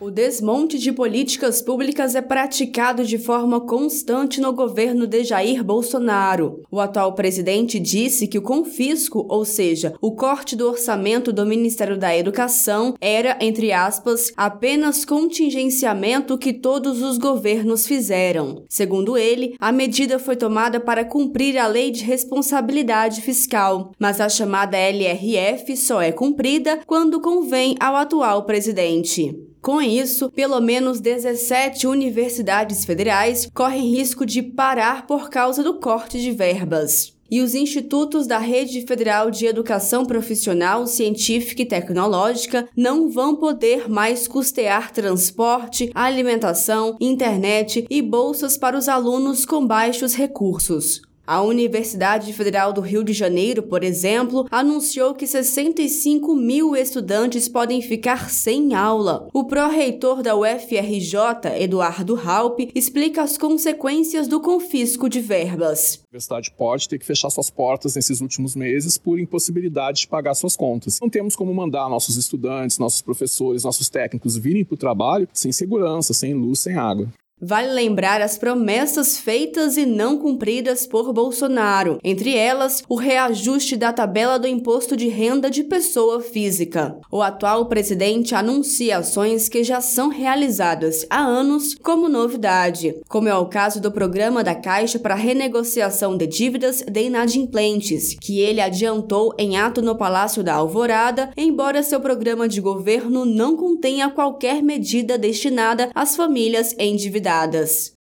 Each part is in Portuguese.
O desmonte de políticas públicas é praticado de forma constante no governo de Jair Bolsonaro. O atual presidente disse que o confisco, ou seja, o corte do orçamento do Ministério da Educação, era, entre aspas, apenas contingenciamento que todos os governos fizeram. Segundo ele, a medida foi tomada para cumprir a Lei de Responsabilidade Fiscal, mas a chamada LRF só é cumprida quando convém ao atual presidente. Com isso, pelo menos 17 universidades federais correm risco de parar por causa do corte de verbas e os institutos da Rede Federal de Educação Profissional, Científica e Tecnológica não vão poder mais custear transporte, alimentação, internet e bolsas para os alunos com baixos recursos. A Universidade Federal do Rio de Janeiro, por exemplo, anunciou que 65 mil estudantes podem ficar sem aula. O pró-reitor da UFRJ, Eduardo Halpe, explica as consequências do confisco de verbas. A universidade pode ter que fechar suas portas nesses últimos meses por impossibilidade de pagar suas contas. Não temos como mandar nossos estudantes, nossos professores, nossos técnicos virem para o trabalho sem segurança, sem luz, sem água. Vale lembrar as promessas feitas e não cumpridas por Bolsonaro, entre elas o reajuste da tabela do imposto de renda de pessoa física. O atual presidente anuncia ações que já são realizadas há anos como novidade, como é o caso do programa da Caixa para renegociação de dívidas de inadimplentes, que ele adiantou em ato no Palácio da Alvorada, embora seu programa de governo não contenha qualquer medida destinada às famílias endividadas.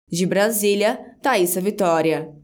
De Brasília, Thaisa Vitória.